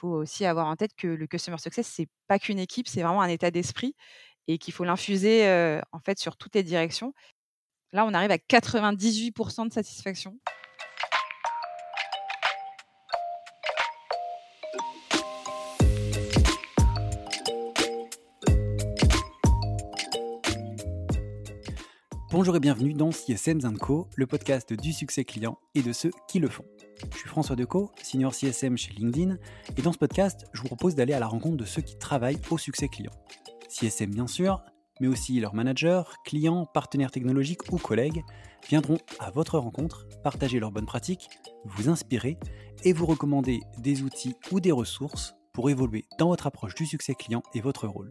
faut aussi avoir en tête que le customer success, c'est pas qu'une équipe, c'est vraiment un état d'esprit et qu'il faut l'infuser, en fait, sur toutes les directions. Là, on arrive à 98% de satisfaction. Bonjour et bienvenue dans CSM Co, le podcast du succès client et de ceux qui le font. Je suis François Decaux, senior CSM chez LinkedIn, et dans ce podcast, je vous propose d'aller à la rencontre de ceux qui travaillent au succès client. CSM bien sûr, mais aussi leurs managers, clients, partenaires technologiques ou collègues viendront à votre rencontre, partager leurs bonnes pratiques, vous inspirer et vous recommander des outils ou des ressources pour évoluer dans votre approche du succès client et votre rôle.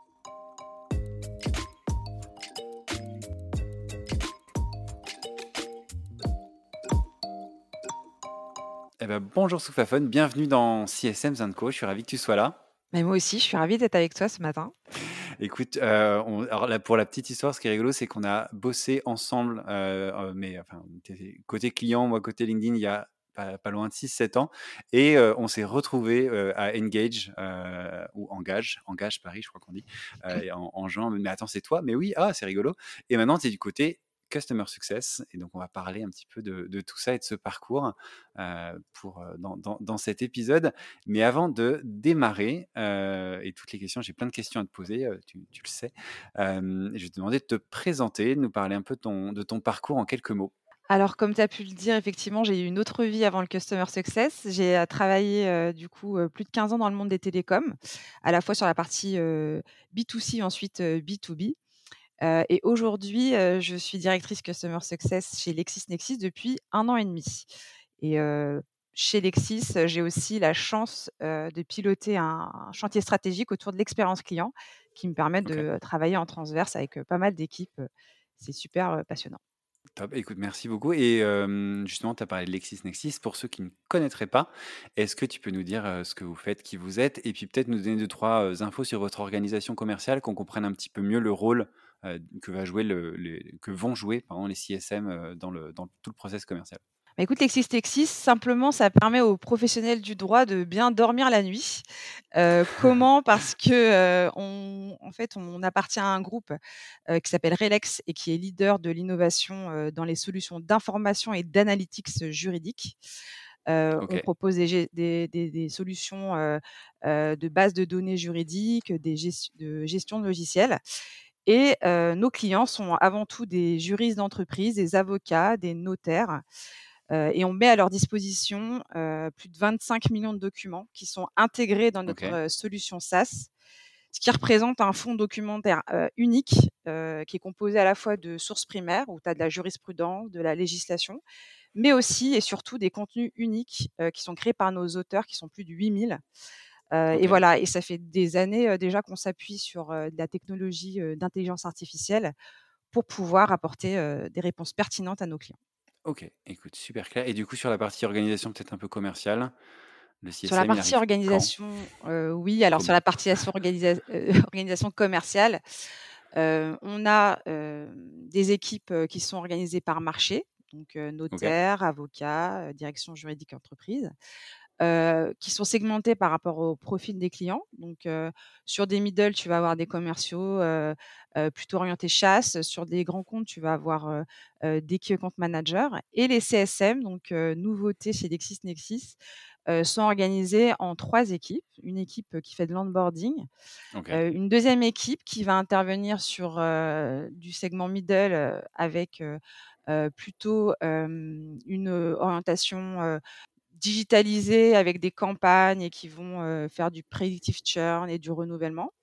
Eh ben, bonjour Soufaphone, bienvenue dans CSM Co. Je suis ravi que tu sois là. Mais moi aussi, je suis ravie d'être avec toi ce matin. Écoute, euh, alors là, pour la petite histoire, ce qui est rigolo, c'est qu'on a bossé ensemble, euh, euh, mais enfin, côté client, moi côté LinkedIn, il y a pas, loin de 6-7 ans, et on s'est retrouvé à Engage ou Engage, Engage Paris, je crois qu'on dit, en, en, juin. Mais attends, c'est toi? Mais oui, ah, c'est rigolo. Et maintenant, tu es du côté Customer Success. Et donc, on va parler un petit peu de, tout ça et de ce parcours euh, pour, euh, dans, cet épisode. Mais avant de démarrer, euh, et toutes les questions, j'ai plein de questions à te poser, tu, le sais. je vais te demander de te présenter, de nous parler un peu de ton parcours en quelques mots. Alors, comme tu as pu le dire, effectivement, j'ai eu une autre vie avant le Customer Success. J'ai travaillé du coup plus de 15 ans dans le monde des télécoms, à la fois sur la partie B2C, ensuite B2B et aujourd'hui, je suis directrice Customer Success chez LexisNexis depuis un an et demi. Et chez Lexis, j'ai aussi la chance de piloter un, chantier stratégique autour de l'expérience client qui me permet de travailler en transverse avec pas mal d'équipes. C'est super passionnant. Top, écoute, merci beaucoup. Et justement, tu as parlé de LexisNexis. Pour ceux qui ne connaîtraient pas, est-ce que tu peux nous dire ce que vous faites, qui vous êtes, et puis peut-être nous donner deux, trois infos sur votre organisation commerciale, qu'on comprenne un petit peu mieux le rôle que, va jouer le, que vont jouer pardon, les CSM euh, dans, le, dans tout le process commercial bah, écoute, LexisTexis, simplement, ça permet aux professionnels du droit de bien dormir la nuit. Euh, comment? Parce que on, en fait, on appartient à un groupe qui s'appelle Relex et qui est leader de l'innovation dans les solutions d'information et d'analytics juridiques. On propose des, des, des, solutions de base de données juridiques, des de gestion de logiciels. Et nos clients sont avant tout des juristes d'entreprise, des avocats, des notaires. et on met à leur disposition plus de 25 millions de documents qui sont intégrés dans notre solution SaaS, ce qui représente un fonds documentaire unique qui est composé à la fois de sources primaires, où tu as de la jurisprudence, de la législation, mais aussi et surtout des contenus uniques qui sont créés par nos auteurs, qui sont plus de 8000. Et voilà, et ça fait des années déjà qu'on s'appuie sur de la technologie d'intelligence artificielle pour pouvoir apporter des réponses pertinentes à nos clients. Ok, écoute, super clair. Et du coup, sur la partie organisation, peut-être un peu commerciale, le CSM, Sur la partie organisation, oui. Alors, sur la partie organisation commerciale, on a des équipes qui sont organisées par marché, donc notaire, avocat, direction juridique entreprise qui sont segmentés par rapport au profil des clients. Donc, sur des middle, tu vas avoir des commerciaux plutôt orientés chasse. Sur des grands comptes, tu vas avoir des key account managers. Et les CSM, donc nouveauté chez LexisNexis, sont organisés en trois équipes. Une équipe qui fait de l'onboarding, une deuxième équipe qui va intervenir sur du segment middle avec plutôt une orientation digitalisés avec des campagnes et qui vont faire du predictive churn et du renouvellement.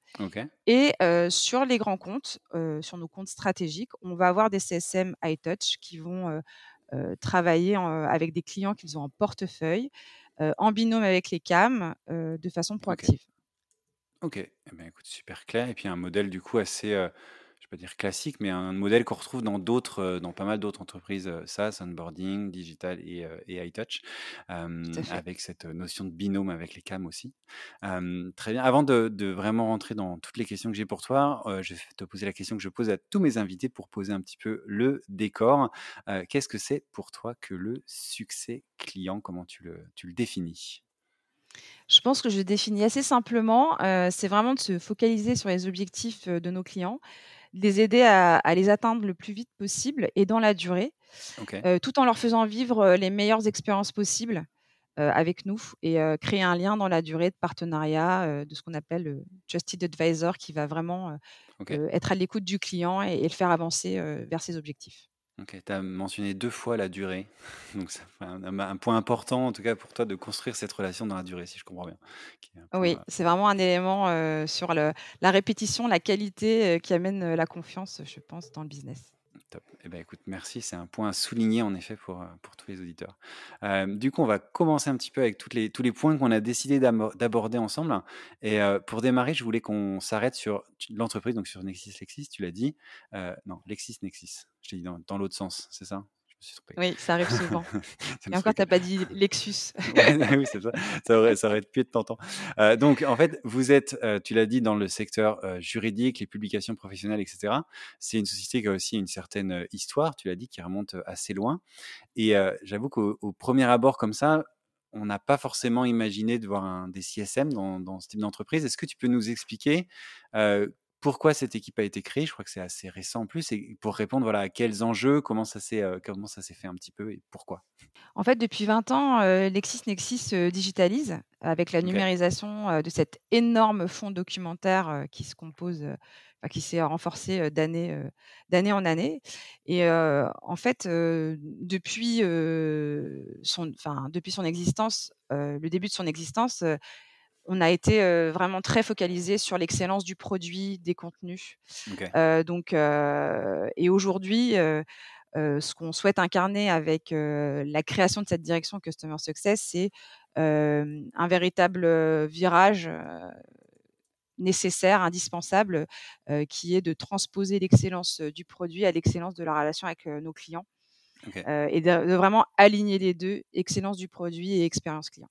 Et sur les grands comptes, sur nos comptes stratégiques, on va avoir des CSM high touch qui vont travailler avec des clients qu'ils ont en portefeuille, en binôme avec les CAM, de façon proactive. Ok, eh ben, écoute, super clair. Et puis un modèle du coup assez vais pas dire classique, mais un modèle qu'on retrouve dans d'autres, dans pas mal d'autres entreprises, SaaS, onboarding, digital et, et iTouch, avec cette notion de binôme avec les CAM aussi. très bien. Avant de, de, vraiment rentrer dans toutes les questions que j'ai pour toi, je vais te poser la question que je pose à tous mes invités pour poser un petit peu le décor. Qu'est-ce que c'est pour toi que le succès client? Comment tu le, tu le définis? Je pense que je le définis assez simplement. c'est vraiment de se focaliser sur les objectifs de nos clients, les aider à, les atteindre le plus vite possible et dans la durée, tout en leur faisant vivre les meilleures expériences possibles avec nous et créer un lien dans la durée de partenariat, de ce qu'on appelle le Trusted Advisor, qui va vraiment être à l'écoute du client et, le faire avancer vers ses objectifs. Ok, tu as mentionné deux fois la durée. Donc, c'est un, point important, en tout cas pour toi, de construire cette relation dans la durée, si je comprends bien. Oui, euh, c'est vraiment un élément euh, sur le, la répétition, la qualité euh, qui amène la confiance, je pense, dans le business. Top. Eh ben, écoute, merci. C'est un point à souligner en effet pour, pour tous les auditeurs. du coup, on va commencer un petit peu avec toutes les, tous les points qu'on a décidé d'aborder ensemble. Et pour démarrer, je voulais qu'on s'arrête sur l'entreprise, donc sur Nexis Lexis, tu l'as dit. non, Lexis Nexis. Je t'ai dit dans l'autre sens, c'est ça? Oui, ça arrive souvent. Et encore, tu n'as pas dit Lexus. oui, c'est ça. Ça aurait, ça aurait pu être tentant. Euh, donc, en fait, vous êtes, euh, tu l'as dit, dans le secteur euh, juridique, les publications professionnelles, etc. C'est une société qui a aussi une certaine histoire, tu l'as dit, qui remonte assez loin. Et j'avoue qu'au premier abord, comme ça, on n'a pas forcément imaginé de voir un, des CSM dans, dans ce type d'entreprise. Est-ce que tu peux nous expliquer pourquoi cette équipe a été créée. Je crois que c'est assez récent en plus. Et pour répondre voilà, à quels enjeux, comment ça s'est euh, fait un petit peu et pourquoi? En fait, depuis 20 ans, euh, LexisNexis se digitalise avec la numérisation euh, de cet énorme fonds documentaire qui se compose, qui s'est renforcé d'année d'année en année. Et en fait, depuis, son, depuis son existence, le début de son existence, on a été vraiment très focalisé sur l'excellence du produit, des contenus. donc, et aujourd'hui, ce qu'on souhaite incarner avec la création de cette direction Customer Success, c'est un véritable virage nécessaire, indispensable, qui est de transposer l'excellence du produit à l'excellence de la relation avec nos clients. et de, vraiment aligner les deux, excellence du produit et expérience client.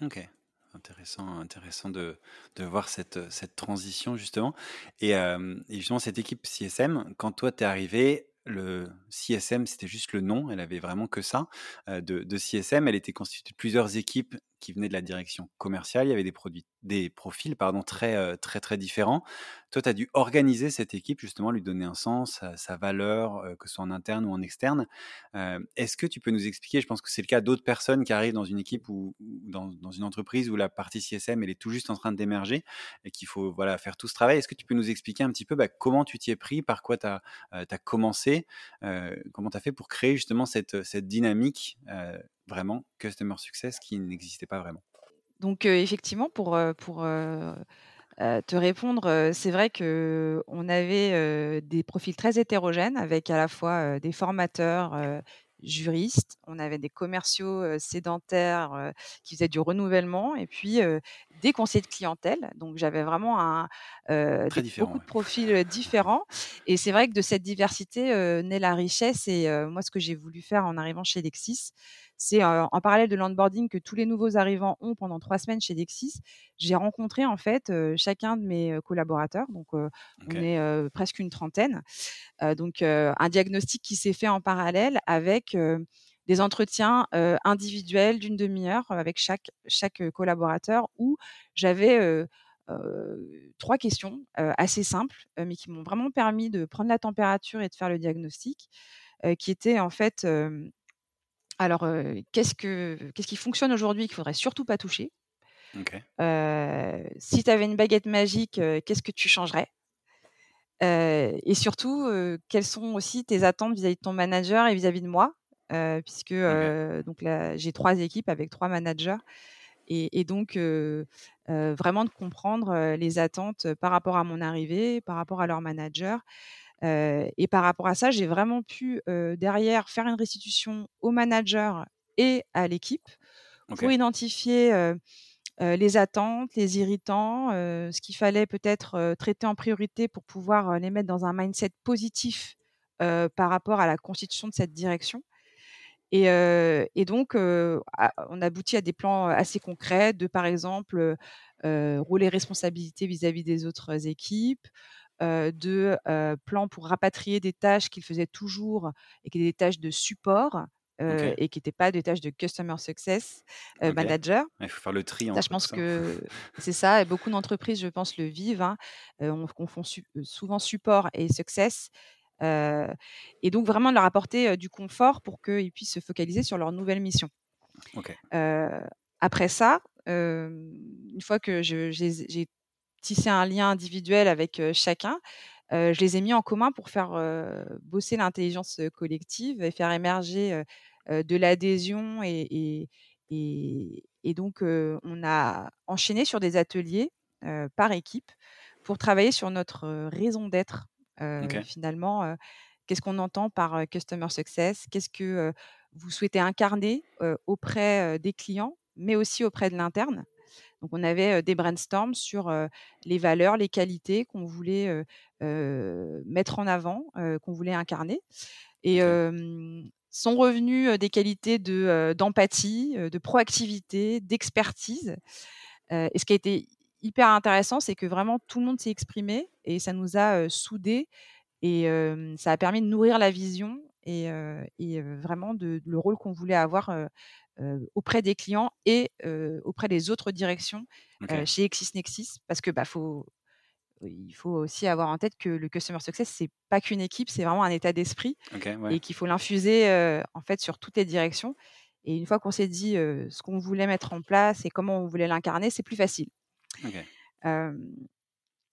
Ok, Intéressant, intéressant de, de voir cette, cette transition justement. Et, et, justement, cette équipe CSM, quand toi t'es arrivé, le CSM, c'était juste le nom, elle avait vraiment que ça de, de, CSM. Elle était constituée de plusieurs équipes qui venaient de la direction commerciale. Il y avait des produits, des profils pardon très très très différents. Toi, tu as dû organiser cette équipe justement, lui donner un sens, sa, valeur, que ce soit en interne ou en externe. Est-ce que tu peux nous expliquer Je pense que c'est le cas d'autres personnes qui arrivent dans une équipe ou dans, une entreprise où la partie CSM elle est tout juste en train d'émerger et qu'il faut voilà faire tout ce travail. Est-ce que tu peux nous expliquer un petit peu bah, comment tu t'y es pris, par quoi tu as, commencé, comment tu as fait pour créer justement cette dynamique vraiment customer success qui n'existait pas vraiment. Donc effectivement, pour, pour te répondre, c'est vrai qu'on avait des profils très hétérogènes avec à la fois des formateurs, juristes, on avait des commerciaux sédentaires qui faisaient du renouvellement et puis des conseillers de clientèle. Donc j'avais vraiment un, beaucoup de profils différents. Et c'est vrai que de cette diversité naît la richesse. Et moi, ce que j'ai voulu faire en arrivant chez Lexis, c'est en parallèle de l'onboarding que tous les nouveaux arrivants ont pendant trois semaines chez Lexis, j'ai rencontré en fait chacun de mes collaborateurs. Donc on est presque une trentaine. donc un diagnostic qui s'est fait en parallèle avec des entretiens individuels d'une demi-heure avec chaque, chaque collaborateur où j'avais trois questions assez simples, mais qui m'ont vraiment permis de prendre la température et de faire le diagnostic, qui étaient en fait, alors, qu'est-ce, que, qu'est-ce qui fonctionne aujourd'hui qu'il faudrait surtout pas toucher? Si tu avais une baguette magique, qu'est-ce que tu changerais? Et surtout, quelles sont aussi tes attentes vis-à-vis de ton manager et vis-à-vis de moi? Puisque donc là, j'ai trois équipes avec trois managers. Et, donc, vraiment de comprendre les attentes par rapport à mon arrivée, par rapport à leur manager. Et par rapport à ça, j'ai vraiment pu derrière faire une restitution au manager et à l'équipe pour identifier les attentes, les irritants, ce qu'il fallait peut-être traiter en priorité pour pouvoir les mettre dans un mindset positif par rapport à la constitution de cette direction. Et, et donc, on aboutit à des plans assez concrets de, par exemple, rôle et responsabilités vis-à-vis des autres équipes, de plans pour rapatrier des tâches qu'ils faisaient toujours et qui étaient des tâches de support. et qui n'étaient pas des tâches de customer success manager. Il faut faire le tri. Ça, je pense que c'est ça. Et beaucoup d'entreprises, je pense, le vivent. Hein. on confond souvent support et success. et donc, vraiment de leur apporter du confort pour qu'ils puissent se focaliser sur leur nouvelle mission. après ça, une fois que j'ai tissé un lien individuel avec chacun, je les ai mis en commun pour faire bosser l'intelligence collective et faire émerger de l'adhésion et, et, donc on a enchaîné sur des ateliers par équipe pour travailler sur notre raison d'être finalement. Qu'est-ce qu'on entend par Customer Success Qu'est-ce que vous souhaitez incarner auprès des clients, mais aussi auprès de l'interne donc, on avait des brainstorms sur les valeurs, les qualités qu'on voulait mettre en avant, qu'on voulait incarner. Et sont revenus des qualités de, d'empathie, de proactivité, d'expertise. et ce qui a été hyper intéressant, c'est que vraiment tout le monde s'est exprimé et ça nous a soudés et ça a permis de nourrir la vision et, vraiment de, le rôle qu'on voulait avoir auprès des clients et auprès des autres directions chez ExisNexis parce que bah, faut, il faut aussi avoir en tête que le customer success c'est pas qu'une équipe, c'est vraiment un état d'esprit et qu'il faut l'infuser en fait sur toutes les directions. Et une fois qu'on s'est dit ce qu'on voulait mettre en place et comment on voulait l'incarner, c'est plus facile.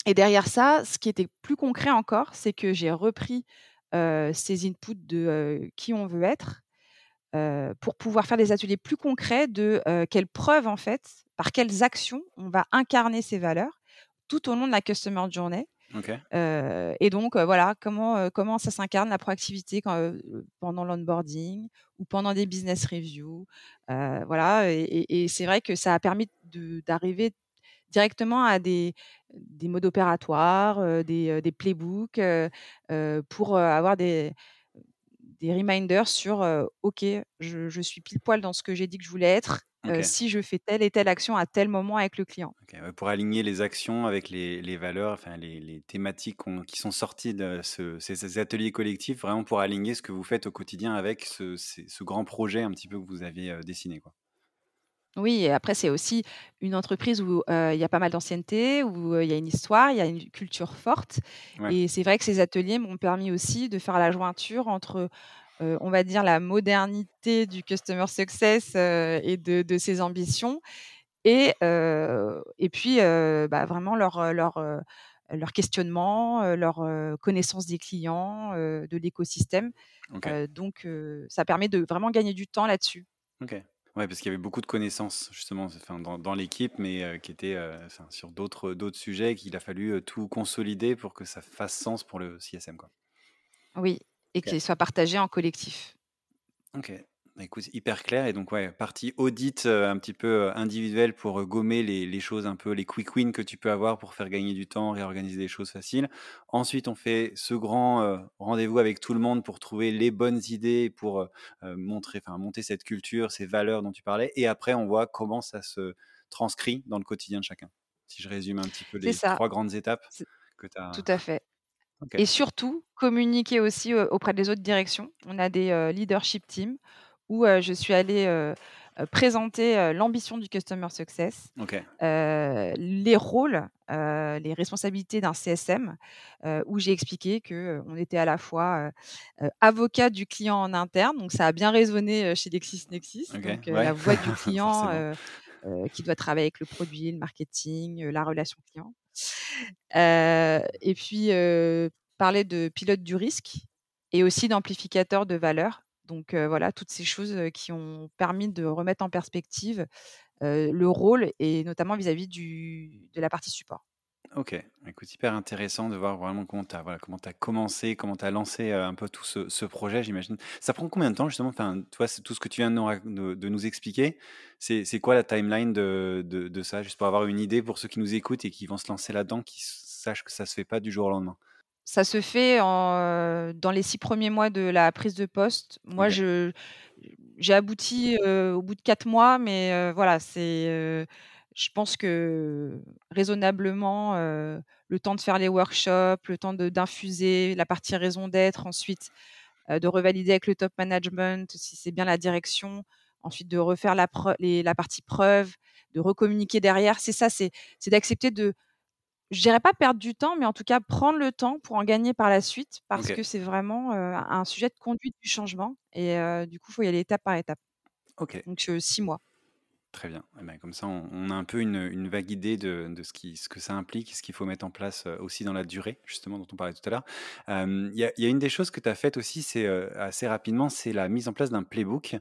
et derrière ça, ce qui était plus concret encore, c'est que j'ai repris ces inputs de qui on veut être pour pouvoir faire des ateliers plus concrets de quelles preuves, en fait, par quelles actions on va incarner ces valeurs tout au long de la Customer Journey. et donc, voilà, comment, comment ça s'incarne la proactivité quand, pendant l'onboarding ou pendant des business reviews. voilà, et, c'est vrai que ça a permis d'arriver directement à des, des modes opératoires, des, des playbooks, pour avoir des, des reminders sur OK, je, suis pile poil dans ce que j'ai dit que je voulais être. si je fais telle et telle action à tel moment avec le client. pour aligner les actions avec les, valeurs, enfin les, thématiques qui sont sorties de ces, ateliers collectifs, vraiment pour aligner ce que vous faites au quotidien avec ce, ce grand projet un petit peu que vous avez dessiné. Quoi. Oui, et après, c'est aussi une entreprise où il y a pas mal d'ancienneté, où il y a une histoire, il y a une culture forte. Et c'est vrai que ces ateliers m'ont permis aussi de faire la jointure entre, on va dire, la modernité du customer success et de, ses ambitions, et, et puis bah, vraiment leur, leur, leur questionnement, leur connaissance des clients, de l'écosystème. donc, ça permet de vraiment gagner du temps là-dessus. Ok. Ouais, parce qu'il y avait beaucoup de connaissances justement enfin, dans, dans l'équipe, mais qui étaient sur d'autres d'autres sujets qu'il a fallu tout consolider pour que ça fasse sens pour le CSM. Quoi. Oui, et qu'il soit partagé en collectif. Ok. Bah, écoute, hyper clair. Et donc, ouais, partie audit un petit peu individuelle pour gommer les, les, choses un peu, les quick wins que tu peux avoir pour faire gagner du temps, réorganiser des choses faciles. Ensuite, on fait ce grand rendez-vous avec tout le monde pour trouver les bonnes idées, pour montrer, enfin, monter cette culture, ces valeurs dont tu parlais. Et après, on voit comment ça se transcrit dans le quotidien de chacun. Si je résume un petit peu les trois grandes étapes que tu as. Tout à fait. Et surtout, communiquer aussi auprès des autres directions. On a des leadership teams où je suis allée présenter l'ambition du Customer Success, les rôles, les responsabilités d'un CSM, où j'ai expliqué qu'on était à la fois avocat du client en interne, donc ça a bien résonné chez LexisNexis, donc la voix du client qui doit travailler avec le produit, le marketing, la relation client. et puis parler de pilote du risque et aussi d'amplificateur de valeur donc voilà, toutes ces choses qui ont permis de remettre en perspective le rôle et notamment vis-à-vis de la partie support. OK, écoute, hyper intéressant de voir vraiment comment tu as voilà, commencé, comment tu as lancé, un peu tout ce projet, j'imagine. Ça prend combien de temps justement? Enfin, c'est tout ce que tu viens de nous expliquer, c'est quoi la timeline de de ça? Juste pour avoir une idée pour ceux qui nous écoutent et qui vont se lancer là-dedans, qui sachent que ça se fait pas du jour au lendemain. Ça se fait en, dans les 6 premiers mois de la prise de poste. Moi, je j'ai abouti, au bout de 4 mois, mais voilà, c'est, je pense que raisonnablement, le temps de faire les workshops, le temps de d'infuser la partie raison d'être, ensuite, de revalider avec le top management si c'est bien la direction, ensuite de refaire la les la partie preuve, de recommuniquer derrière. C'est ça, c'est d'accepter de je dirais pas perdre du temps, mais en tout cas prendre le temps pour en gagner par la suite, parce que c'est vraiment, un sujet de conduite du changement et du coup, il faut y aller étape par étape. OK. Donc 6 mois. Très bien. Et ben, comme ça, on a un peu une, vague idée de ce que ça implique ce qu'il faut mettre en place, heu, aussi dans la durée, justement, dont on parlait tout à l'heure. Hem, il y a une des choses que tu as faites aussi, c'est, heu, assez rapidement, c'est la mise en place d'un playbook.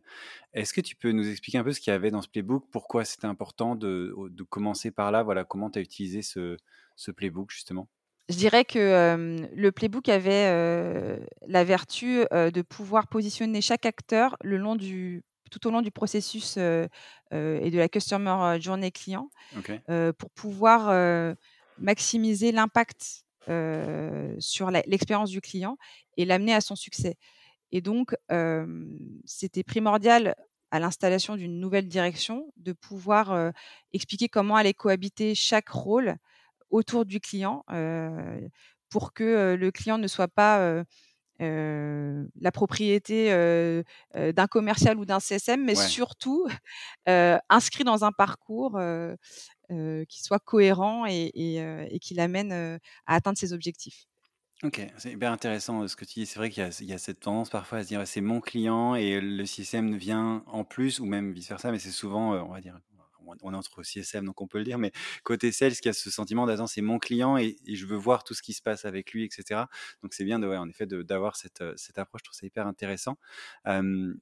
Est-ce que tu peux nous expliquer un peu ce qu'il y avait dans ce playbook? Pourquoi c'était important de commencer par là? Voilà, comment tu as utilisé ce playbook, justement? Je dirais que, le playbook avait, la vertu, de pouvoir positionner chaque acteur le long du tout au long du processus, et de la customer journey client, pour pouvoir, maximiser l'impact, sur l'expérience du client et l'amener à son succès. Et donc, c'était primordial à l'installation d'une nouvelle direction de pouvoir, expliquer comment allait cohabiter chaque rôle autour du client, pour que, le client ne soit pas, heu, la propriété, heu heu, d'un commercial ou d'un CSM, mais Ouais. surtout, inscrit dans un parcours, qui soit cohérent et et heu et qui l'amène, à atteindre ses objectifs. OK, c'est hyper intéressant, ce que tu dis. C'est vrai qu'il y a il y a cette tendance parfois à se dire: «Ouais, c'est mon client» et le CSM vient en plus ou même vice versa, mais c'est souvent, on va dire, on est entre CSM donc on peut le dire, mais côté sales qui a ce sentiment d'attends, c'est mon client et je veux voir tout ce qui se passe avec lui et cetera. Donc c'est bien ouais, en effet, d'avoir cette, heu, cette approche. Je trouve ça hyper intéressant.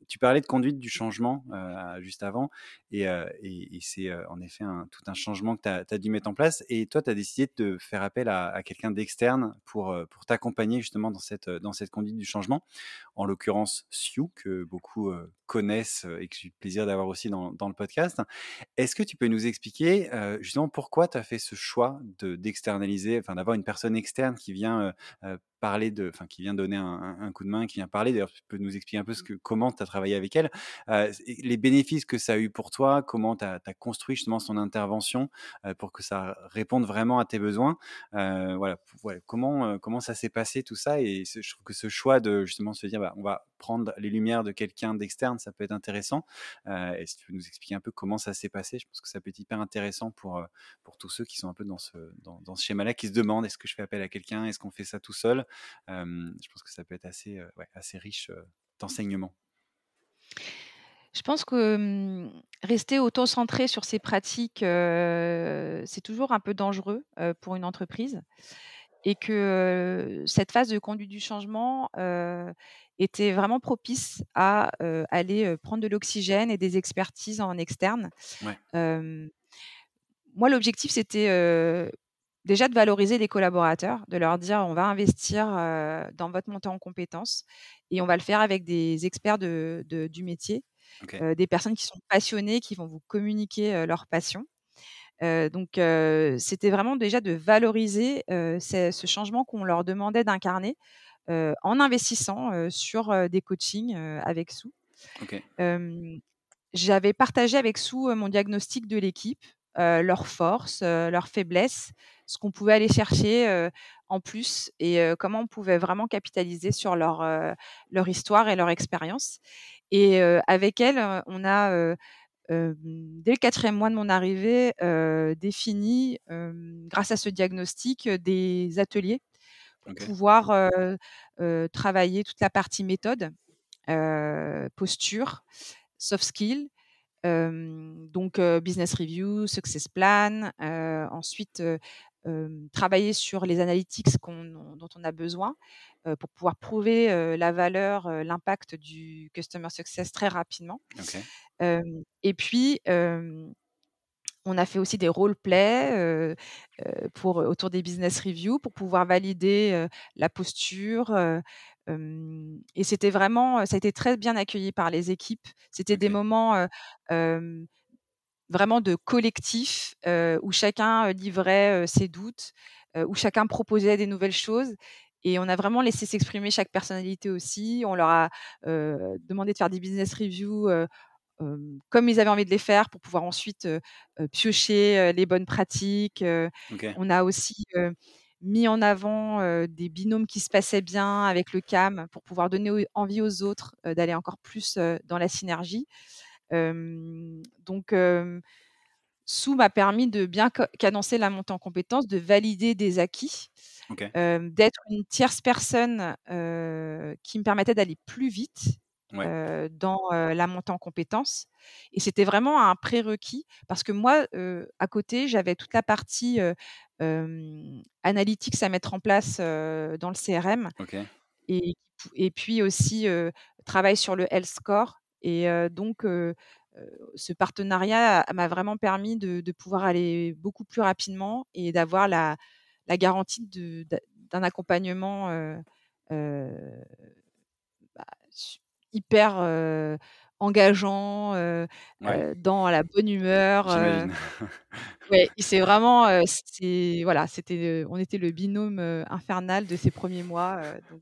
Tu parlais de conduite du changement, heu, juste avant et et c'est, en effet tout un changement que tu as dû mettre en place et toi, tu as décidé de faire appel à quelqu'un d'externe pour, pour t'accompagner justement dans cette, dans cette conduite du changement. En l'occurrence, Siou, que beaucoup, connaissent, et que j'ai eu le plaisir d'avoir aussi dans dans le podcast. Est-ce que tu peux nous expliquer, heu, justement pourquoi tu as fait ce choix de d'externaliser, enfin d'avoir une personne externe qui vient, parler de enfin qui vient donner un coup de main, qui vient parler d'ailleurs tu peux nous expliquer un peu comment tu as travaillé avec elle? Et les bénéfices que ça a eu pour toi, comment tu as construit justement son intervention, heu, pour que ça réponde vraiment à tes besoins? Heu, voilà, comment, ça s'est passé tout ça? Et je trouve que ce choix de justement se dire: «Bah, on va prendre les lumières de quelqu'un d'externe», ça peut être intéressant. Et si tu peux nous expliquer un peu comment ça s'est passé? Je pense que ça peut être hyper intéressant pour, pour tous ceux qui sont un peu dans ce dans ce schéma-là, qui se demandent: «Est-ce que je fais appel à quelqu'un? Est-ce qu'on fait ça tout seul?» Je pense que ça peut être assez, ouais, assez riche, heu, d'enseignements. Je pense que, mmh, rester auto-centré sur ses pratiques, c'est toujours un peu dangereux, pour une entreprise et que, cette phase de conduite du changement, était vraiment propice à, aller, prendre de l'oxygène et des expertises en externe. Ouais, moi, l'objectif, c'était, déjà de valoriser les collaborateurs, de leur dire: «On va investir, heu, dans votre montée en compétences et on va le faire avec des experts de de du métier, heu, des personnes qui sont passionnées, qui vont vous communiquer, heu, leur passion». Donc c'était vraiment déjà de valoriser, ce changement qu'on leur demandait d'incarner, en investissant, sur, des coachings, avec Hem, j'avais partagé avec heu, mon diagnostic de l'équipe, leurs forces, heu, leurs faiblesses, ce qu'on pouvait aller chercher, heu, en plus et comment on pouvait vraiment capitaliser sur leur, leur histoire et leur expérience. Et avec elle, heu, on a, dès le quatrième mois de mon arrivée, défini, grâce à ce diagnostic, des ateliers pour pouvoir, travailler toute la partie méthode, posture, soft skills, hem, donc business review, success plan, ensuite, travailler sur les analytics dont on a besoin, pour pouvoir prouver, la valeur, l'impact du customer success très rapidement. Et puis, On a fait aussi des role play pour autour des business reviews pour pouvoir valider la posture. Et c'était vraiment, ça a été très bien accueilli par les équipes. C'était des moments vraiment de collectif où chacun livrait ses doutes, où chacun proposait des nouvelles choses. Et on a vraiment laissé s'exprimer chaque personnalité aussi. On leur a demandé de faire des business reviews comme ils avaient envie de les faire pour pouvoir ensuite piocher les bonnes pratiques. On a aussi mis en avant des binômes qui se passaient bien avec le CAM pour pouvoir donner envie aux autres d'aller encore plus dans la synergie. donc, Sou m'a permis de bien cadencer la montée en compétences, de valider des acquis, d'être une tierce personne qui me permettait d'aller plus vite dans la montée en compétences. Et c'était vraiment un prérequis parce que moi, à côté, j'avais toute la partie analytics à mettre en place dans le CRM. Et, et, puis aussi travail sur le health score. Et donc, ce partenariat m'a vraiment permis de, pouvoir aller beaucoup plus rapidement et d'avoir la, la, garantie d'un accompagnement hyper engageant, dans la bonne humeur. ouais, c'est vraiment, c'est voilà, c'était, on était le binôme infernal de ces premiers mois. donc,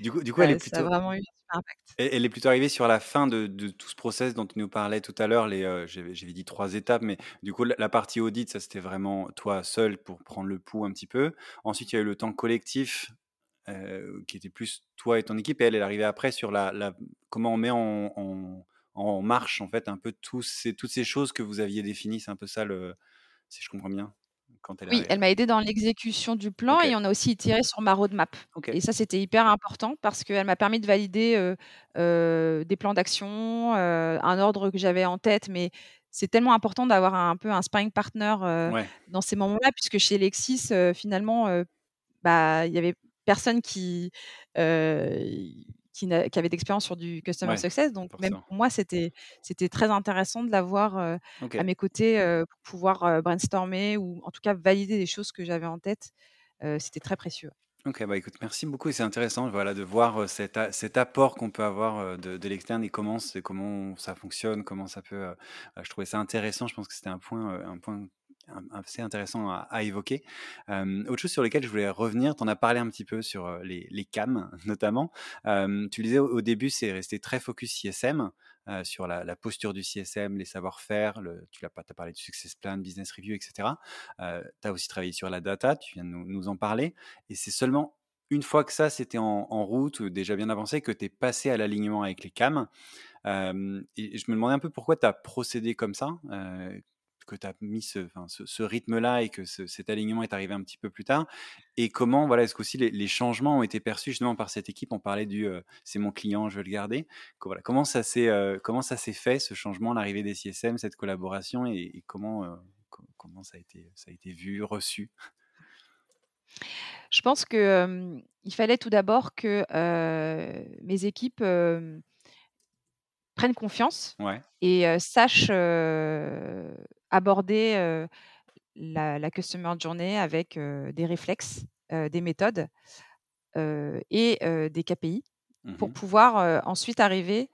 du coup, du coup, elle est plutôt. vraiment eu un impact. Elle est plutôt arrivée sur la fin de, de, tout ce process dont tu nous parlais tout à l'heure. Les, j'avais, dit trois étapes, mais du coup, la, partie audit, ça c'était vraiment toi seul pour prendre le pouls un petit peu. Ensuite, il y a eu le temps collectif qui était plus toi et ton équipe, et elle, elle arrivait après sur la, comment on met en, en, marche en fait un peu tous ces, toutes ces choses que vous aviez définies. C'est un peu ça, le, si je comprends bien. Quand elle oui, elle m'a aidé dans l'exécution du plan et on a aussi tiré sur ma roadmap. Et ça, c'était hyper important parce qu'elle m'a permis de valider des plans d'action, un ordre que j'avais en tête, mais c'est tellement important d'avoir un, peu un sparring partner dans ces moments-là, puisque chez Lexis, finalement, bah, il y avait personne qui, qui, avait d'expérience sur du customer success. Donc, même pour moi, c'était, c'était très intéressant de l'avoir à mes côtés pour pouvoir brainstormer ou en tout cas valider des choses que j'avais en tête. c'était très précieux. Ok, bah écoute, merci beaucoup. C'est intéressant voilà, de voir cet, cet apport qu'on peut avoir de, de l'externe et comment, comment ça fonctionne, comment ça peut. je trouvais ça intéressant. Je pense que c'était un point, un point assez intéressant à, évoquer. autre chose sur lequel je voulais revenir, tu en as parlé un petit peu sur les, les CAM notamment. tu disais au, début, c'est resté très focus CSM. sur la, posture du CSM, les savoir-faire, tu as, parlé de Success Plan, Business Review, etc. tu as aussi travaillé sur la data, tu viens de nous, en parler. Et c'est seulement une fois que ça, c'était en, route, déjà bien avancé, que tu es passé à l'alignement avec les CAM. et je me demandais un peu pourquoi tu as procédé comme ça que tu as mis ce, ce, rythme-là et que cet alignement est arrivé un petit peu plus tard Et comment, voilà, est-ce qu'aussi les, les, changements ont été perçus justement par cette équipe? On parlait du c'est mon client, je veux le garder. Voilà, comment ça s'est comment ça s'est fait ce changement, l'arrivée des CSM, cette collaboration et, comment comment ça a été ça a été vu, reçu? Je pense que il fallait tout d'abord que mes équipes prennent confiance et sachent aborder la, customer journey avec des réflexes, des méthodes et des KPI pour mmh pouvoir ensuite arriver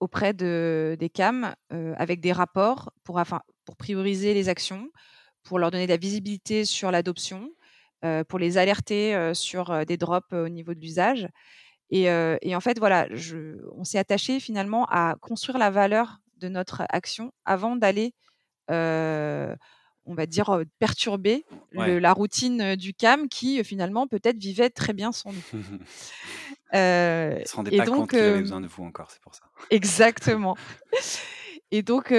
auprès de, des CAM avec des rapports pour, enfin, pour prioriser les actions, pour leur donner de la visibilité sur l'adoption, pour les alerter sur des drops au niveau de l'usage. Et, et, en fait, voilà, je, on s'est attaché finalement à construire la valeur de notre action avant d'aller on va dire, perturber la routine du CAM qui finalement peut-être vivait très bien son vie. euh, ne se rendait pas compte qu'il avait besoin de vous encore, c'est pour ça. Exactement. et donc,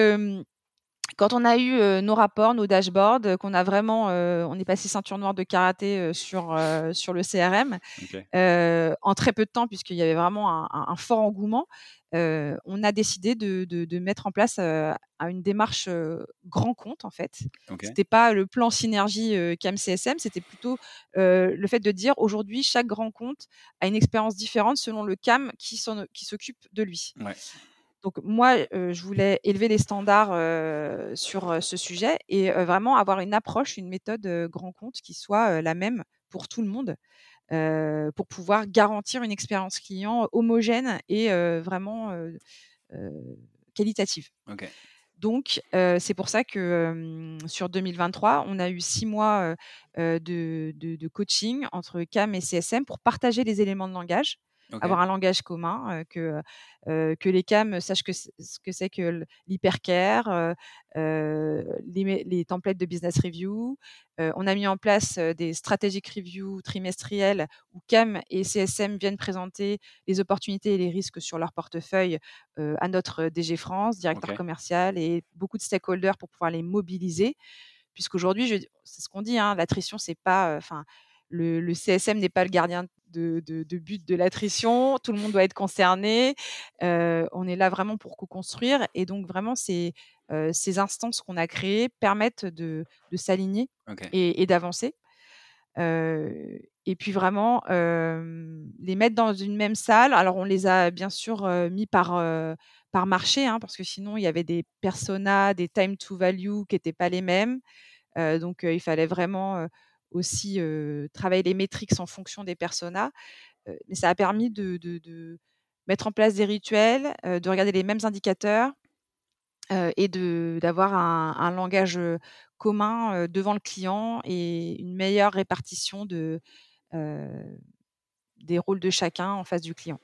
quand on a eu nos rapports, nos dashboards, qu'on a vraiment, on est passé ceinture noire de karaté sur sur le CRM en très peu de temps, puisqu'il y avait vraiment un, fort engouement. on a décidé de, mettre en place une démarche grand compte en fait. Ce C'était pas le plan synergie CAM CSM, c'était plutôt le fait de dire aujourd'hui chaque grand compte a une expérience différente selon le CAM qui s'occupe de lui. Donc moi, je voulais élever les standards sur ce sujet et vraiment avoir une approche, une méthode grand compte qui soit la même pour tout le monde, pour pouvoir garantir une expérience client homogène et vraiment qualitative. Donc, c'est pour ça que sur 2023, on a eu six mois de, coaching entre CAM et CSM pour partager les éléments de langage avoir un langage commun, que, que les CAM sachent que ce que c'est que l'hypercare, les, les, templates de business review. on a mis en place des strategic reviews trimestrielles où CAM et CSM viennent présenter les opportunités et les risques sur leur portefeuille à notre DG France, directeur commercial et beaucoup de stakeholders pour pouvoir les mobiliser. Puisqu'aujourd'hui, c'est ce qu'on dit, hein, l'attrition, c'est pas, enfin, le, CSM n'est pas le gardien de, but de l'attrition. Tout le monde doit être concerné. Euh, on est là vraiment pour co-construire. Et donc, vraiment, ces, euh, ces instances qu'on a créées permettent de, s'aligner et, d'avancer. Euh, et puis vraiment les mettre dans une même salle. Alors on les a bien sûr mis par, par marché, hein, parce que sinon il y avait des personas, des time to value qui n'étaient pas les mêmes. donc il fallait vraiment aussi travailler les métriques en fonction des personas. mais ça a permis de, mettre en place des rituels, de regarder les mêmes indicateurs et d'avoir un, langage commun devant le client et une meilleure répartition de, des rôles de chacun en face du client.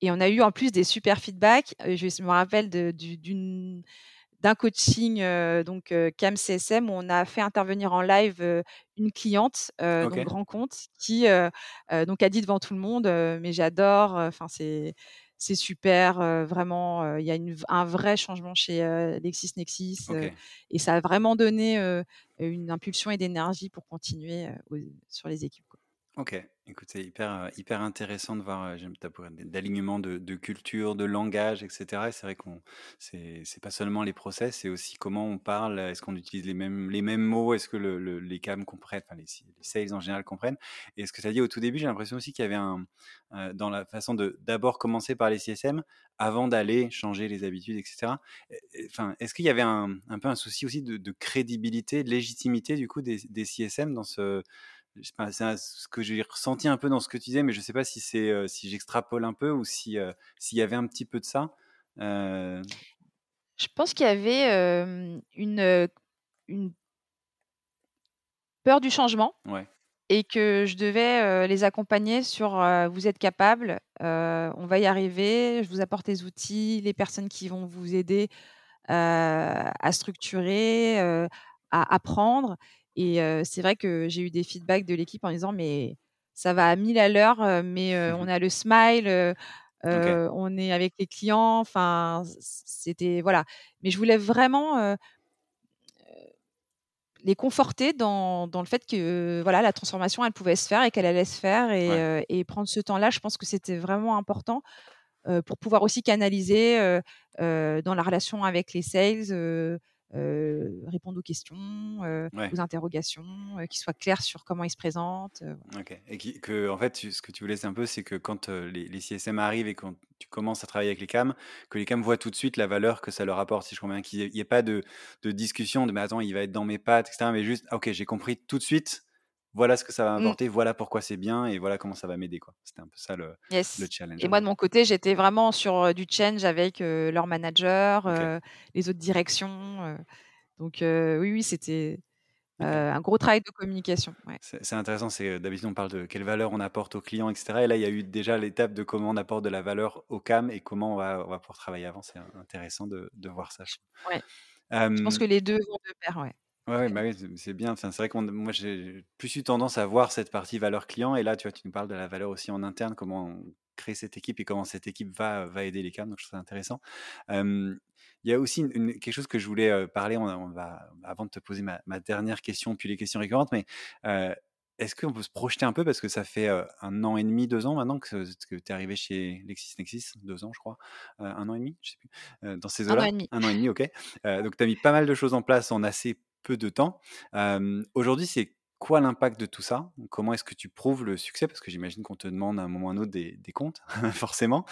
Et on a eu en plus des super feedbacks. Je me rappelle d'une d'un coaching donc CAM CSM où on a fait intervenir en live une cliente donc grand compte qui donc a dit devant tout le monde mais j'adore enfin c'est c'est super vraiment il y a une, un vrai changement chez LexisNexis et ça a vraiment donné une impulsion et d'énergie pour continuer sur les équipes. Ok, écoute, c'est hyper, hyper intéressant de voir, j'aime ta d'alignement de, de culture, de langage, etc. Et c'est vrai qu'on, c'est, c'est pas seulement les process, c'est aussi comment on parle, est-ce qu'on utilise les mêmes, les mêmes mots, est-ce que le, les CAM comprennent, enfin les, les sales en général comprennent. Et ce que tu as dit au tout début, j'ai l'impression aussi qu'il y avait un, dans la façon de d'abord commencer par les CSM avant d'aller changer les habitudes, etc. Enfin, est-ce qu'il y avait un, un peu un souci aussi de, crédibilité, de légitimité du coup des CSM dans ce c'est ce que j'ai ressenti un peu dans ce que tu disais, mais je ne sais pas si c'est si j'extrapole un peu ou si s'il y avait un petit peu de ça. Je pense qu'il y avait une, une peur du changement et que je devais les accompagner sur vous êtes capable, on va y arriver, je vous apporte les outils, les personnes qui vont vous aider à structurer, à apprendre et c'est vrai que j'ai eu des feedbacks de l'équipe en disant mais ça va à 1000 à l'heure, mais mmh on a le smile, on est avec les clients. Enfin, c'était voilà. Mais je voulais vraiment les conforter dans, dans, le fait que voilà la transformation elle pouvait se faire et qu'elle allait se faire et, et prendre ce temps-là. Je pense que c'était vraiment important pour pouvoir aussi canaliser dans la relation avec les sales répondre aux questions, aux interrogations, qu'ils soient clairs sur comment ils se présentent. Ok. Et que, en fait, ce que tu voulais, c'est un peu, c'est que quand les, les, CSM arrivent et quand tu commences à travailler avec les CAM, que les CAM voient tout de suite la valeur que ça leur apporte, si je comprends bien, qu'il n'y ait pas de, de, discussion de mais attends, il va être dans mes pattes, etc. Mais juste, ok, j'ai compris tout de suite voilà ce que ça va mmh. m'apporter, voilà pourquoi c'est bien et voilà comment ça va m'aider. C'était un peu ça le, le, challenge. Et moi, de mon côté, j'étais vraiment sur du change avec leur manager, les autres directions. donc, oui, oui, c'était un gros travail de communication. C'est intéressant. C'est D'habitude, on parle de quelle valeur on apporte aux clients, etc. Et là, il y a eu déjà l'étape de comment on apporte de la valeur au CAM et comment on va, on va pouvoir travailler avant. C'est intéressant de, de, voir ça. Ouais. je pense que les deux vont de pair. Ouais. Ouais, bah oui, c'est bien. c'est vrai que moi, j'ai plus eu tendance à voir cette partie valeur client. Et là, tu vois, tu nous parles de la valeur aussi en interne, comment on crée cette équipe et comment cette équipe va, va aider les CAM. Donc, je trouve ça intéressant. il y a aussi une- quelque chose que je voulais parler, on, va, avant de te poser ma, ma dernière question, puis les questions récurrentes, mais est-ce qu'on peut se projeter un peu, parce que ça fait un an et demi, deux ans maintenant que, que tu es arrivé chez LexisNexis, deux ans je crois, un an et demi, je sais plus, dans ces Un an et demi. Un an et demi, ok. donc tu as mis pas mal de choses en place en assez peu de temps. Aujourd'hui, c'est quoi l'impact de tout ça? Comment est-ce que tu prouves le succès? Parce que j'imagine qu'on te demande à un moment ou à un autre des, comptes, forcément.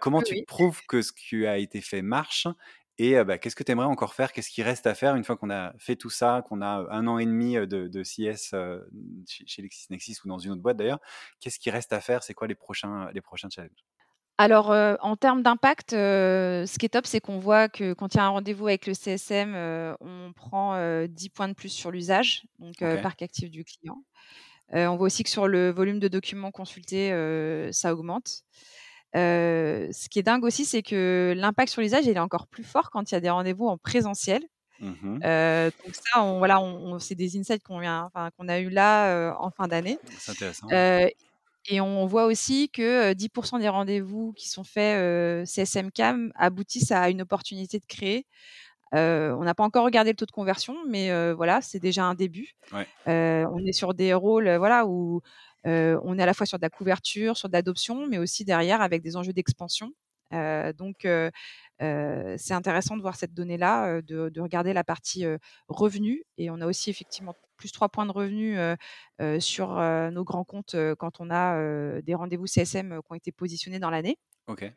comment tu prouves que ce qui a été fait marche? Et bah, qu'est-ce que tu aimerais encore faire? Qu'est-ce qui reste à faire une fois qu'on a fait tout ça, qu'on a un an et demi de, de CS chez, chez LexisNexis ou dans une autre boîte d'ailleurs? Qu'est-ce qui reste à faire? C'est quoi les prochains, les prochains challenges? Alors, en termes d'impact, ce qui est top, c'est qu'on voit que quand il y a un rendez-vous avec le CSM, on prend 10 points de plus sur l'usage, donc parc actif du client. on voit aussi que sur le volume de documents consultés, ça augmente. ce qui est dingue aussi, c'est que l'impact sur l'usage, il est encore plus fort quand il y a des rendez-vous en présentiel. Mmh donc ça, on voilà, on c'est des insights qu'on qu'on a eu là, en fin d'année. C'est intéressant. Et on voit aussi que 10 des rendez-vous qui sont faits CSM-CAM aboutissent à une opportunité de créer. on n'a pas encore regardé le taux de conversion, mais voilà, c'est déjà un début. on est sur des rôles voilà, où on est à la fois sur de la couverture, sur de l'adoption, mais aussi derrière avec des enjeux d'expansion. Donc, c'est intéressant de voir cette donnée-là, de, de, regarder la partie revenu. Et on a aussi effectivement plus 3 points de revenu sur nos grands comptes quand on a des rendez-vous CSM qui ont été positionnés dans l'année. OK.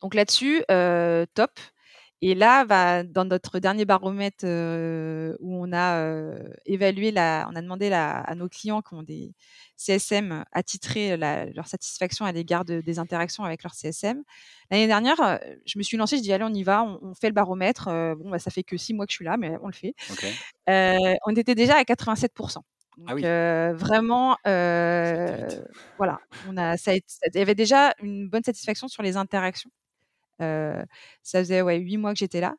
Donc là-dessus, top. Et là, bah, dans notre dernier baromètre où on a évalué, la, on a demandé à nos clients qui ont des CSM attitrés leur satisfaction à l'égard des interactions avec leur CSM. L'année dernière, je me suis lancée, je dis allez, on y va, on, fait le baromètre. bon, bah, ça fait que six mois que je suis là, mais on le fait. on était déjà à 87%. Ah Donc, vraiment, voilà, on a, ça, il y avait déjà une bonne satisfaction sur les interactions ça faisait ouais, 8 mois que j'étais là.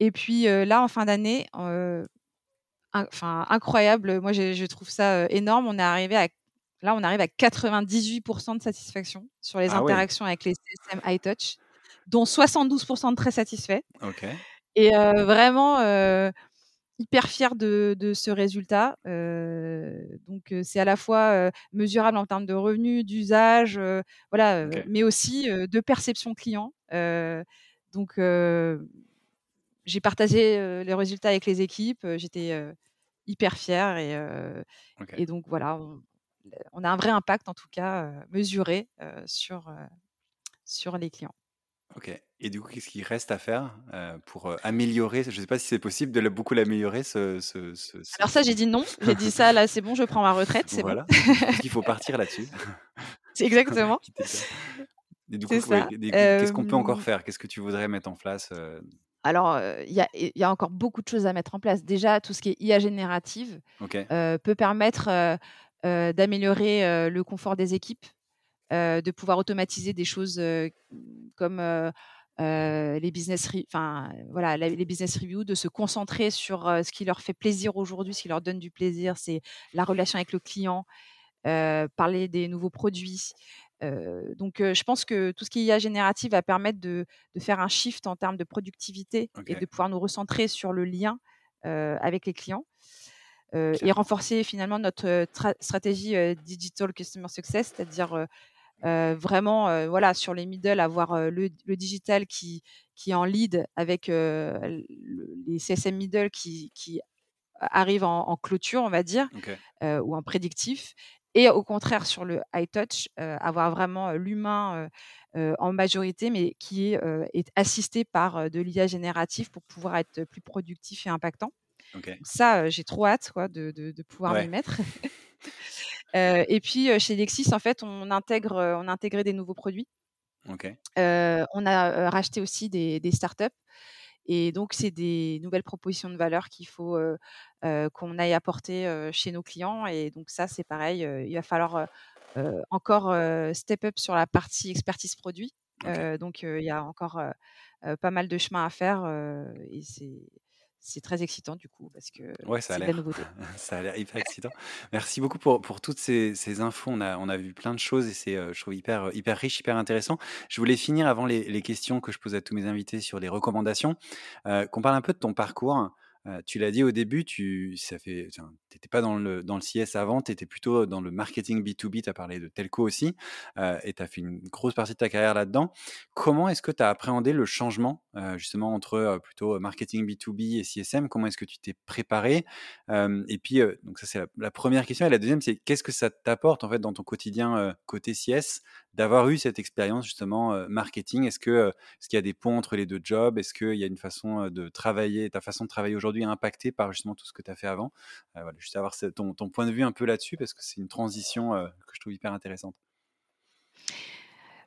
Et puis là, en fin d'année, enfin incroyable. Moi, je, trouve ça énorme. On est arrivé à là, on arrive à 98% de satisfaction sur les ah interactions avec les CSM iTouch, dont 72% de très satisfaits. Et vraiment hyper fier de, ce résultat. donc c'est à la fois mesurable en termes de revenus, d'usage, voilà, mais aussi de perception client. donc j'ai partagé les résultats avec les équipes. J'étais hyper fière et, et donc voilà, on, a un vrai impact en tout cas mesuré sur, sur les clients. Ok. Et du coup, qu'est-ce qu'il reste à faire pour améliorer Je ne sais pas si c'est possible de beaucoup l'améliorer. Ce, Alors ça, j'ai dit non. J'ai dit ça, là, c'est bon, je prends ma retraite. C'est voilà. bon. Il faut partir là-dessus. C'est exactement. Et du coup, qu'est-ce qu'on peut encore faire? Qu'est-ce que tu voudrais mettre en place alors, il y, a encore beaucoup de choses à mettre en place. Déjà, tout ce qui est IA générative peut permettre d'améliorer le confort des équipes, de pouvoir automatiser des choses comme les business, enfin voilà, les business reviews, de se concentrer sur ce qui leur fait plaisir aujourd'hui, ce qui leur donne du plaisir, c'est la relation avec le client, parler des nouveaux produits. donc, je pense que tout ce qui est IA générative va permettre de, faire un shift en termes de productivité et de pouvoir nous recentrer sur le lien avec les clients. et renforcer finalement notre stratégie digital customer success, c'est-à-dire vraiment, voilà, sur les middle, avoir le, digital qui, qui est en lead avec les CSM middle qui, qui arrivent en, clôture, on va dire, ou en prédictif. Et au contraire, sur le high touch, avoir vraiment l'humain en majorité, mais qui est, assisté par de l'IA générative pour pouvoir être plus productif et impactant. ça, j'ai trop hâte quoi, de, de, pouvoir m'y mettre. et puis chez Lexis, en fait, on intègre, on a intégré des nouveaux produits. on a racheté aussi des, des startups. Et donc, c'est des nouvelles propositions de valeur qu'il faut qu'on aille apporter chez nos clients. Et donc, ça, c'est pareil. il va falloir encore step up sur la partie expertise produit. donc, il y a encore pas mal de chemin à faire. et c'est c'est très excitant du coup parce que ouais, ça c'est de la nouveauté. ça a l'air hyper excitant. Merci beaucoup pour, pour toutes ces, ces, infos. On a, on a vu plein de choses et c'est, euh, je trouve, hyper, hyper riche, hyper intéressant. Je voulais finir avant les, les questions que je pose à tous mes invités sur les recommandations, euh, qu'on parle un peu de ton parcours. Tu l'as dit au début, tu n'étais pas dans le dans le CS avant, tu étais plutôt dans le marketing B2B, tu as parlé de telco aussi, et tu as fait une grosse partie de ta carrière là-dedans. Comment est-ce que tu as appréhendé le changement, justement entre, plutôt marketing B2B et CSM? Comment est-ce que tu t'es préparé? et puis, donc ça c'est la première question et la deuxième c'est qu'est-ce que ça t'apporte en fait dans ton quotidien, côté CS d'avoir eu cette expérience justement, marketing? Est-ce que, qu'il y a des ponts entre les deux jobs? Est-ce qu'il y a une façon, de travailler ta façon de travailler aujourd'hui aujourd'hui impacté par justement tout ce que tu as fait avant? Euh, juste avoir ton, point de vue un peu là-dessus parce que c'est une transition euh, que je trouve hyper intéressante.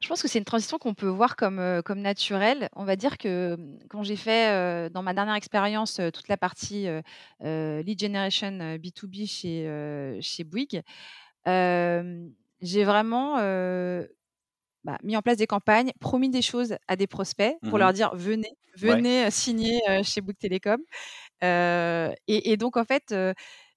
Je pense que c'est une transition qu'on peut voir comme, euh, comme naturelle. On va dire que mmh, quand j'ai fait dans ma dernière expérience toute la partie lead generation B2B chez, chez Bouygues, j'ai vraiment bah, mis en place des campagnes, promis des choses à des prospects pour mmh leur dire venez, venez signer chez Bouygues Télécom et, donc, en fait,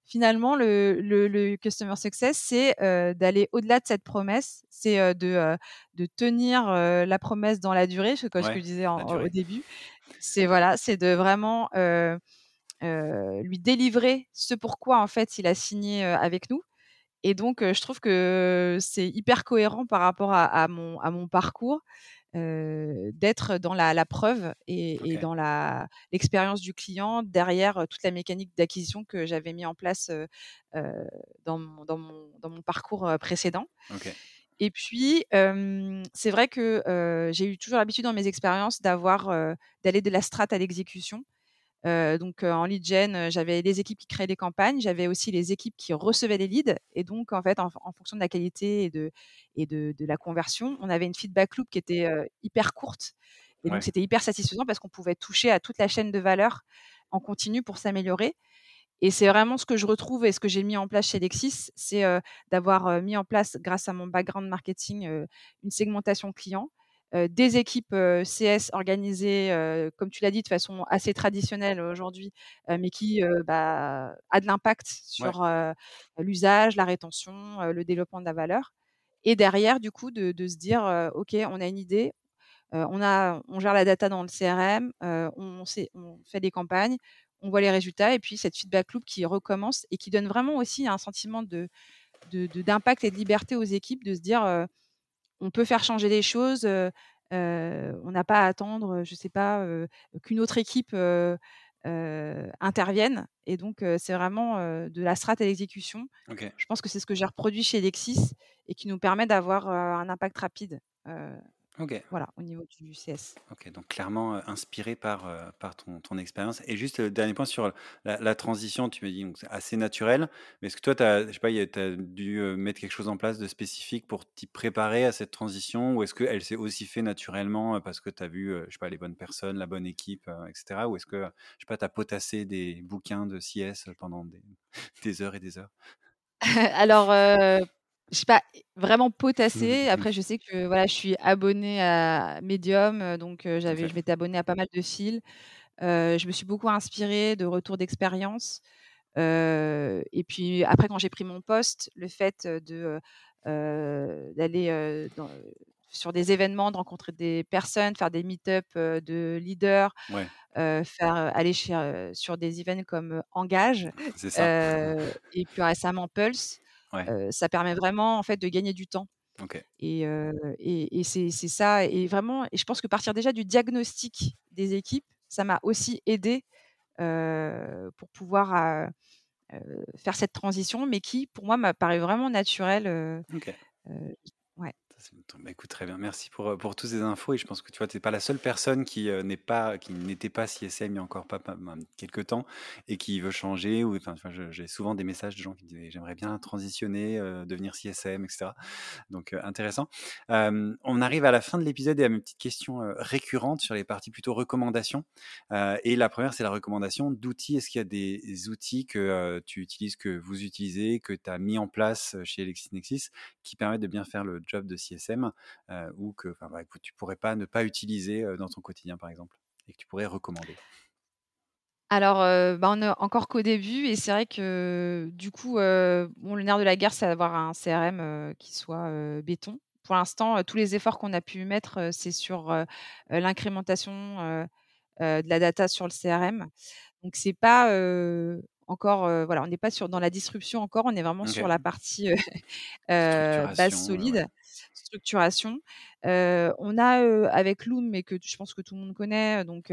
finalement, le, customer success, c'est d'aller au-delà de cette promesse, c'est de, de tenir la promesse dans la durée, ce que, je disais au début. C'est voilà, c'est de vraiment lui délivrer ce pourquoi, en fait, il a signé avec nous. Et donc, je trouve que c'est hyper cohérent par rapport à, mon, à mon parcours d'être dans la, preuve et, dans l'expérience du client derrière toute la mécanique d'acquisition que j'avais mis en place dans, mon, dans, mon, parcours précédent. Et puis, c'est vrai que j'ai eu toujours l'habitude dans mes expériences d'avoir d'aller de la strate à l'exécution. Donc en lead gen, j'avais les équipes qui créaient des campagnes, j'avais aussi les équipes qui recevaient les leads. Et donc, en fait, en, fonction de la qualité et de, et de, la conversion, on avait une feedback loop qui était hyper courte. Et donc, c'était hyper satisfaisant parce qu'on pouvait toucher à toute la chaîne de valeur en continu pour s'améliorer. Et c'est vraiment ce que je retrouve et ce que j'ai mis en place chez Lexis, c'est d'avoir mis en place, grâce à mon background marketing, une segmentation client des équipes CS organisées, comme tu l'as dit, de façon assez traditionnelle aujourd'hui, mais qui bah, a de l'impact sur l'usage, la rétention, le développement de la valeur. Et derrière, du coup, de, se dire, OK, on a une idée, on, a, on gère la data dans le CRM, on, on fait des campagnes, on voit les résultats, et puis cette feedback loop qui recommence et qui donne vraiment aussi un sentiment de, d'impact et de liberté aux équipes de se dire on peut faire changer les choses. on n'a pas à attendre, je ne sais pas, qu'une autre équipe intervienne. Et donc, c'est vraiment de la strat à l'exécution. Je pense que c'est ce que j'ai reproduit chez Lexis et qui nous permet d'avoir un impact rapide. Voilà, au niveau du CS. Ok, donc clairement inspiré par, par ton, ton expérience. Et juste le dernier point sur la, transition, tu m'as dit c'est assez naturel, mais est-ce que toi, tu as, je sais pas, as dû mettre quelque chose en place de spécifique pour t'y préparer à cette transition ou est-ce qu'elle s'est aussi fait naturellement parce que tu as vu, je sais pas, les bonnes personnes, la bonne équipe, etc. Ou est-ce que, je sais pas, tu as potassé des bouquins de CS pendant des, des heures et des heures? Alors, je sais pas vraiment potassé. Mmh Après, je sais que voilà, je suis abonnée à Medium, donc j'avais, je m'étais abonnée à pas mal de fils. je me suis beaucoup inspirée de retours d'expérience. et puis après, quand j'ai pris mon poste, le fait de d'aller sur des événements, de rencontrer des personnes, faire des meet-up de leaders, faire aller sur des events comme Engage, et plus récemment Pulse ça permet vraiment en fait de gagner du temps. Et, et, c'est ça. Et vraiment, et je pense que partir déjà du diagnostic des équipes, ça m'a aussi aidé pour pouvoir faire cette transition, mais qui, pour moi, m'a paru vraiment naturelle. Bah, écoute, très bien. Merci pour, pour toutes ces infos. Et je pense que tu vois, tu n'es pas la seule personne qui n'est pas, n'était pas CSM il y a encore pas, quelques temps et qui veut changer. Ou, enfin, j'ai souvent des messages de gens qui disent j'aimerais bien transitionner, devenir CSM, etc. Donc, intéressant. on arrive à la fin de l'épisode et à mes petites questions récurrentes sur les parties plutôt recommandations. et la première, c'est la recommandation d'outils. Est-ce qu'il y a des outils que tu utilises, que vous utilisez, que tu as mis en place chez LexisNexis qui permettent de bien faire le job de CSM ou que, bah, tu pourrais pas ne pas utiliser dans ton quotidien, par exemple, et que tu pourrais recommander? Alors, bah, on est encore qu'au début et c'est vrai que du coup, le nerf de la guerre, c'est d'avoir un CRM qui soit béton. Pour l'instant, tous les efforts qu'on a pu mettre, c'est sur l'incrémentation de la data sur le CRM. Donc c'est pas encore, voilà, on n'est pas sur dans la disruption encore, on est vraiment sur la partie base solide, structuration. on a avec Loom, mais que je pense que tout le monde connaît, donc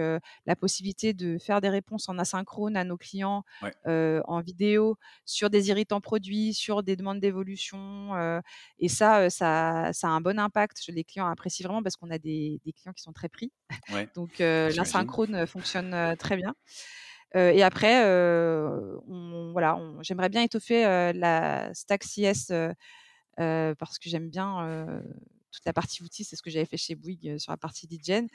la possibilité de faire des réponses en asynchrone à nos clients en vidéo sur des irritants produits, sur des demandes d'évolution. et ça, ça, ça, a un bon impact. Les clients apprécient vraiment parce qu'on a des, des, clients qui sont très pris. donc l'asynchrone fonctionne très bien et après, voilà, j'aimerais bien étoffer la stack CS parce que j'aime bien toute la partie outils, c'est ce que j'avais fait chez Bouygues sur la partie DJN.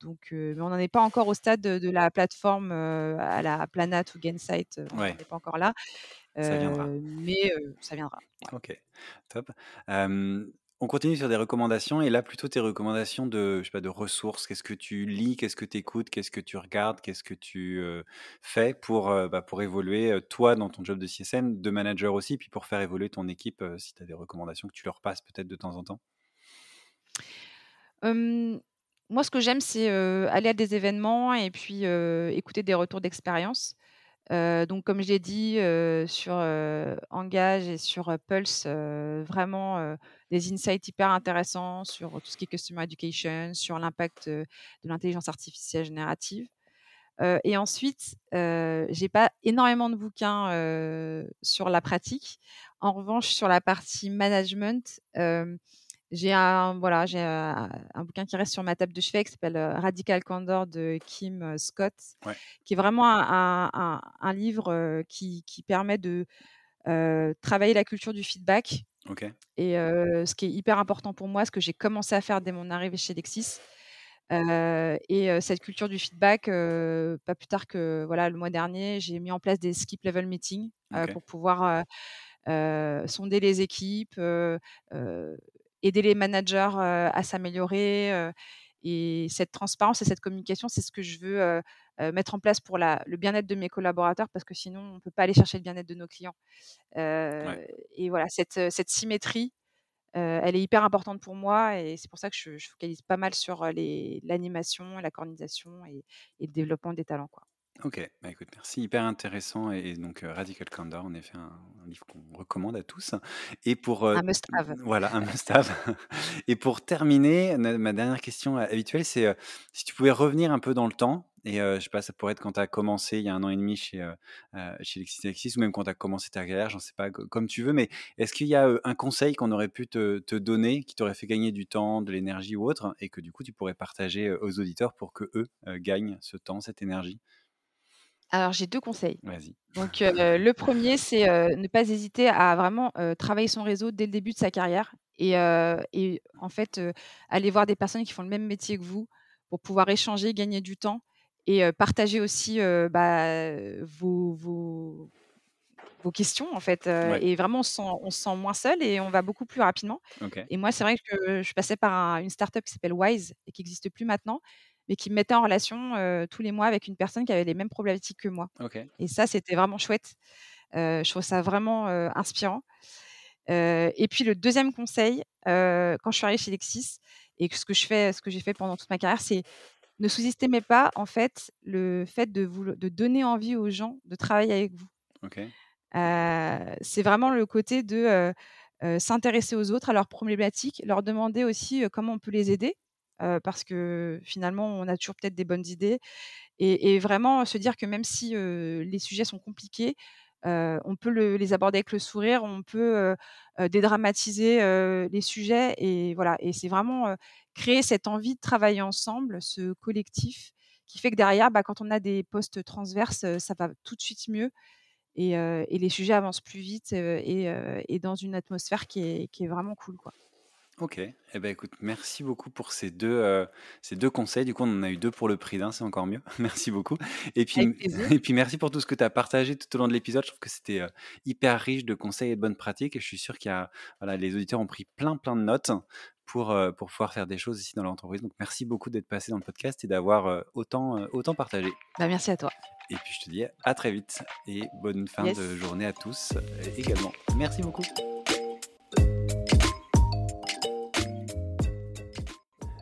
donc, mais on n'en est pas encore au stade de, la plateforme à la Planat ou Gainsight. on n'est pas encore là. ça viendra. Mais ça viendra. Ok, top. On continue sur des recommandations et là plutôt tes recommandations de, je sais pas, de ressources. Qu'est-ce que tu lis, qu'est-ce que tu écoutes, qu'est-ce que tu regardes, qu'est-ce que tu fais pour, bah, pour évoluer toi dans ton job de CSM, de manager aussi, puis pour faire évoluer ton équipe si tu as des recommandations que tu leur passes peut-être de temps en temps? Moi, ce que j'aime, c'est aller à des événements et puis écouter des retours d'expérience donc comme je l'ai dit, sur, Engage et sur, Pulse, vraiment, des insights hyper intéressants sur tout ce qui est customer education, sur l'impact, de l'intelligence artificielle générative. et ensuite, j'ai pas énormément de bouquins, sur la pratique. En revanche, sur la partie management, j'ai un, voilà, j'ai un, bouquin qui reste sur ma table de chevet qui s'appelle Radical Candor de Kim Scott, qui est vraiment un, un, livre qui, qui, permet de travailler la culture du feedback. Et ce qui est hyper important pour moi, ce que j'ai commencé à faire dès mon arrivée chez Lexis. et cette culture du feedback, pas plus tard que voilà le mois dernier, j'ai mis en place des skip level meetings pour pouvoir sonder les équipes, aider les managers à s'améliorer. et cette transparence et cette communication, c'est ce que je veux mettre en place pour la, le bien-être de mes collaborateurs, parce que sinon, on ne peut pas aller chercher le bien-être de nos clients. Et voilà, cette, cette symétrie, elle est hyper importante pour moi, et c'est pour ça que je, focalise pas mal sur l'animation, la coordination et, et, le développement des talents. Quoi. Ok, bah écoute, merci, hyper intéressant et, donc Radical Candor, en effet, un, livre qu'on recommande à tous. Et pour Un must-have. voilà, un must-have. Et pour terminer, ma dernière question habituelle, c'est si tu pouvais revenir un peu dans le temps. Et je sais pas, ça pourrait être quand tu as commencé il y a un an et demi chez, chez Lexis ou même quand tu as commencé ta carrière, j'en sais pas, comme tu veux, mais est-ce qu'il y a un conseil qu'on aurait pu te, te donner qui t'aurait fait gagner du temps, de l'énergie ou autre, et que du coup tu pourrais partager aux auditeurs pour que eux gagnent ce temps, cette énergie? Alors, j'ai deux conseils. Vas-y. Donc, le premier, c'est ne pas hésiter à vraiment travailler son réseau dès le début de sa carrière et, et en fait aller voir des personnes qui font le même métier que vous pour pouvoir échanger, gagner du temps et partager aussi bah, vos, vos, vos questions en fait. Et vraiment, on se, sent, on se sent moins seul et on va beaucoup plus rapidement. Et moi, c'est vrai que je passais par une startup qui s'appelle Wise et qui n'existe plus maintenant mais qui me mettait en relation tous les mois avec une personne qui avait les mêmes problématiques que moi. Et ça, c'était vraiment chouette. je trouve ça vraiment inspirant. et puis le deuxième conseil, quand je suis arrivée chez Lexis, et ce que je fais, ce que j'ai fait pendant toute ma carrière, c'est ne sous-estimez pas en fait le fait de, vous, de donner envie aux gens de travailler avec vous. c'est vraiment le côté de s'intéresser aux autres, à leurs problématiques, leur demander aussi comment on peut les aider parce que finalement, on a toujours peut-être des bonnes idées. Et, vraiment se dire que même si les sujets sont compliqués, on peut les aborder avec le sourire, on peut dédramatiser les sujets. Et voilà. Et c'est vraiment créer cette envie de travailler ensemble, ce collectif, qui fait que derrière, bah, quand on a des postes transverses, ça va tout de suite mieux. Et, les sujets avancent plus vite et, dans une atmosphère qui est, qui est vraiment cool. Quoi. Ok, eh ben écoute, merci beaucoup pour ces deux, euh, ces deux conseils. Du coup, on en a eu deux pour le prix d'un, c'est encore mieux. merci beaucoup. Et puis, et puis merci pour tout ce que tu as partagé tout au long de l'épisode. Je trouve que c'était euh, hyper riche de conseils et de bonnes pratiques. Et je suis sûr qu'il y a, voilà, les auditeurs ont pris plein, plein de notes pour, euh, pour pouvoir faire des choses ici dans l'entreprise. Donc, merci beaucoup d'être passé dans le podcast et d'avoir autant, autant partagé. Bah, merci à toi. Et puis, je te dis à très vite et bonne fin de journée à tous également. Merci beaucoup.